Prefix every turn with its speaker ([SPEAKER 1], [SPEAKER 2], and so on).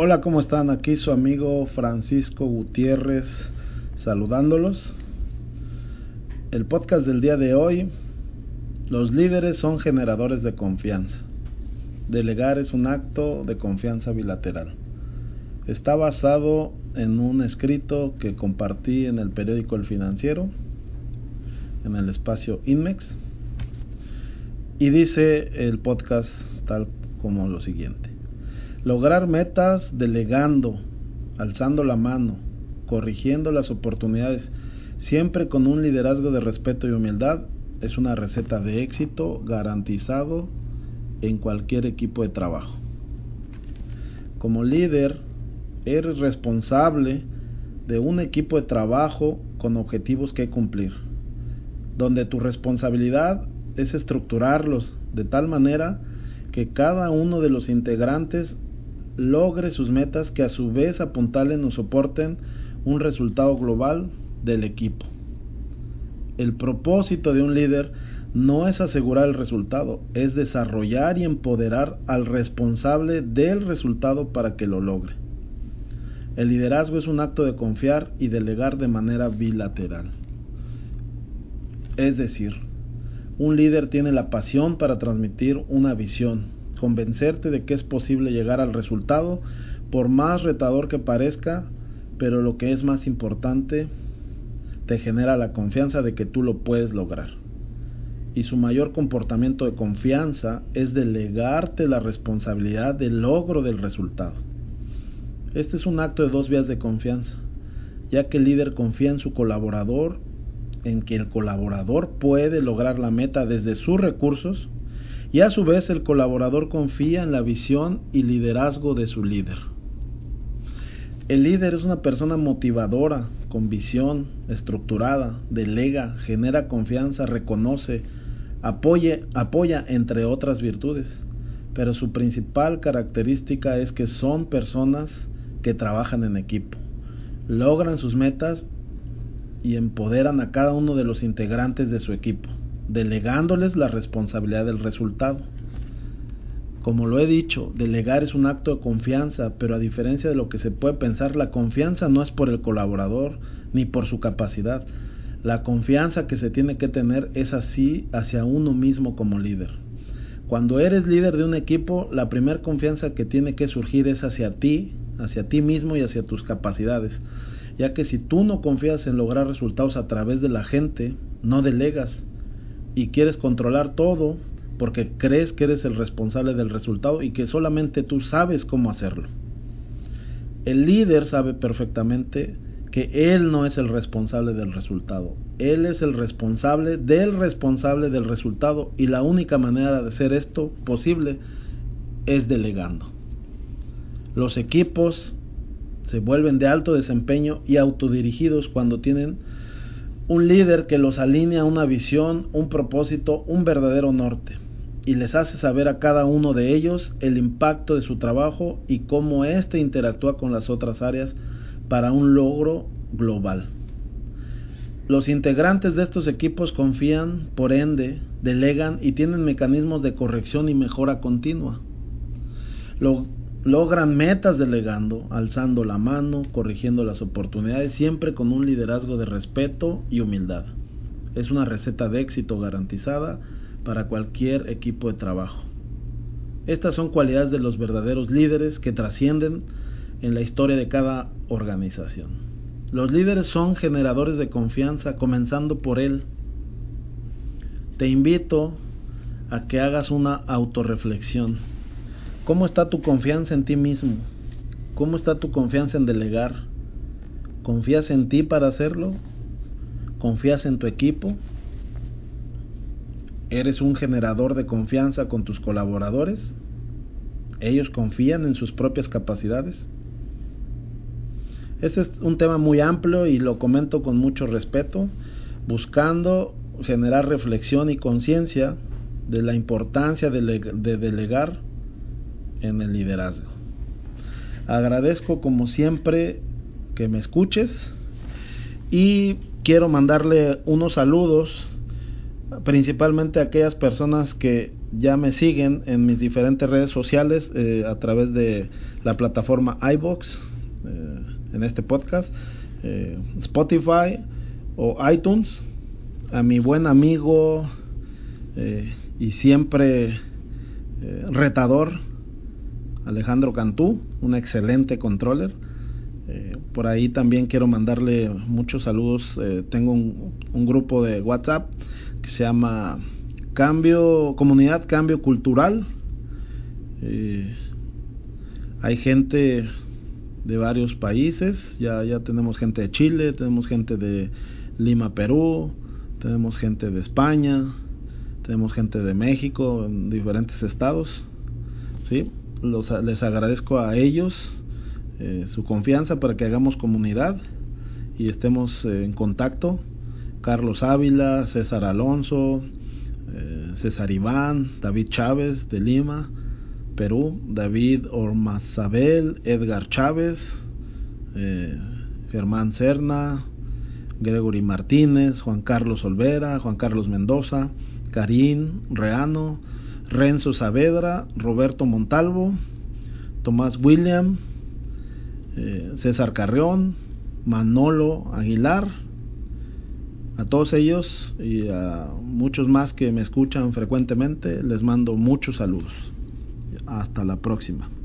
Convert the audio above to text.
[SPEAKER 1] Hola, ¿cómo están? Aquí su amigo Francisco Gutiérrez saludándolos. El podcast del día de hoy, los líderes son generadores de confianza. Delegar es un acto de confianza bilateral. Está basado en un escrito que compartí en el periódico El Financiero, en el espacio Inmex, y dice el podcast tal como lo siguiente. Lograr metas delegando, alzando la mano, corrigiendo las oportunidades, siempre con un liderazgo de respeto y humildad, es una receta de éxito garantizado en cualquier equipo de trabajo. Como líder, eres responsable de un equipo de trabajo con objetivos que cumplir, donde tu responsabilidad es estructurarlos de tal manera que cada uno de los integrantes logre sus metas que a su vez apuntalen o soporten un resultado global del equipo. El propósito de un líder no es asegurar el resultado, es desarrollar y empoderar al responsable del resultado para que lo logre. El liderazgo es un acto de confiar y delegar de manera bilateral. Es decir, un líder tiene la pasión para transmitir una visión, convencerte de que es posible llegar al resultado, por más retador que parezca, pero lo que es más importante, te genera la confianza de que tú lo puedes lograr. Y su mayor comportamiento de confianza es delegarte la responsabilidad del logro del resultado. Este es un acto de dos vías de confianza, ya que el líder confía en su colaborador, en que el colaborador puede lograr la meta desde sus recursos, y a su vez el colaborador confía en la visión y liderazgo de su líder. El líder es una persona motivadora, con visión, estructurada, delega, genera confianza, reconoce, apoye, apoya, entre otras virtudes. Pero su principal característica es que son personas que trabajan en equipo, logran sus metas y empoderan a cada uno de los integrantes de su equipo delegándoles la responsabilidad del resultado. Como lo he dicho, delegar es un acto de confianza, pero a diferencia de lo que se puede pensar, la confianza no es por el colaborador ni por su capacidad. La confianza que se tiene que tener es así hacia uno mismo como líder. Cuando eres líder de un equipo, la primera confianza que tiene que surgir es hacia ti, hacia ti mismo y hacia tus capacidades, ya que si tú no confías en lograr resultados a través de la gente, no delegas, y quieres controlar todo porque crees que eres el responsable del resultado y que solamente tú sabes cómo hacerlo. El líder sabe perfectamente que él no es el responsable del resultado, él es el responsable del responsable del resultado y la única manera de hacer esto posible es delegando. Los equipos se vuelven de alto desempeño y autodirigidos cuando tienen un líder que los alinea a una visión, un propósito, un verdadero norte, y les hace saber a cada uno de ellos el impacto de su trabajo y cómo éste interactúa con las otras áreas para un logro global. Los integrantes de estos equipos confían, por ende, delegan y tienen mecanismos de corrección y mejora continua. Logran metas delegando, alzando la mano, corrigiendo las oportunidades, siempre con un liderazgo de respeto y humildad. Es una receta de éxito garantizada para cualquier equipo de trabajo. Estas son cualidades de los verdaderos líderes que trascienden en la historia de cada organización. Los líderes son generadores de confianza, comenzando por él. Te invito a que hagas una autorreflexión ¿Cómo está tu confianza en ti mismo? ¿Cómo está tu confianza en delegar? ¿Confías en ti para hacerlo? ¿Confías en tu equipo? ¿Eres un generador de confianza con tus colaboradores? ¿Ellos confían en sus propias capacidades? Este es un tema muy amplio y lo comento con mucho respeto, buscando generar reflexión y conciencia de la importancia de, delegar en el liderazgo. Agradezco como siempre que me escuches y quiero mandarle unos saludos principalmente a aquellas personas que ya me siguen en mis diferentes redes sociales eh, a través de la plataforma iBox, eh, en este podcast, eh, Spotify o iTunes. A mi buen amigo y siempre retador Alejandro Cantú, un excelente controller. por ahí también quiero mandarle muchos saludos. tengo un, un grupo de WhatsApp que se llama Cambio, comunidad Cambio Cultural. Eh, hay gente de varios países, ya, ya tenemos gente de Chile, tenemos gente de Lima, Perú, tenemos gente de España, tenemos gente de México, en diferentes estados. ¿sí? Los, les agradezco a ellos eh, su confianza para que hagamos comunidad y estemos eh, en contacto. Carlos Ávila, César Alonso, eh, César Iván, David Chávez de Lima, Perú, David Ormazabel, Edgar Chávez, Germán Cerna, Gregory Martínez, Juan Carlos Olvera, Juan Carlos Mendoza, Karim Reano, Renzo Saavedra, Roberto Montalvo, Tomás William, eh, César Carrión, Manolo Aguilar, a todos ellos y a muchos más que me escuchan frecuentemente, les mando muchos saludos. Hasta la próxima.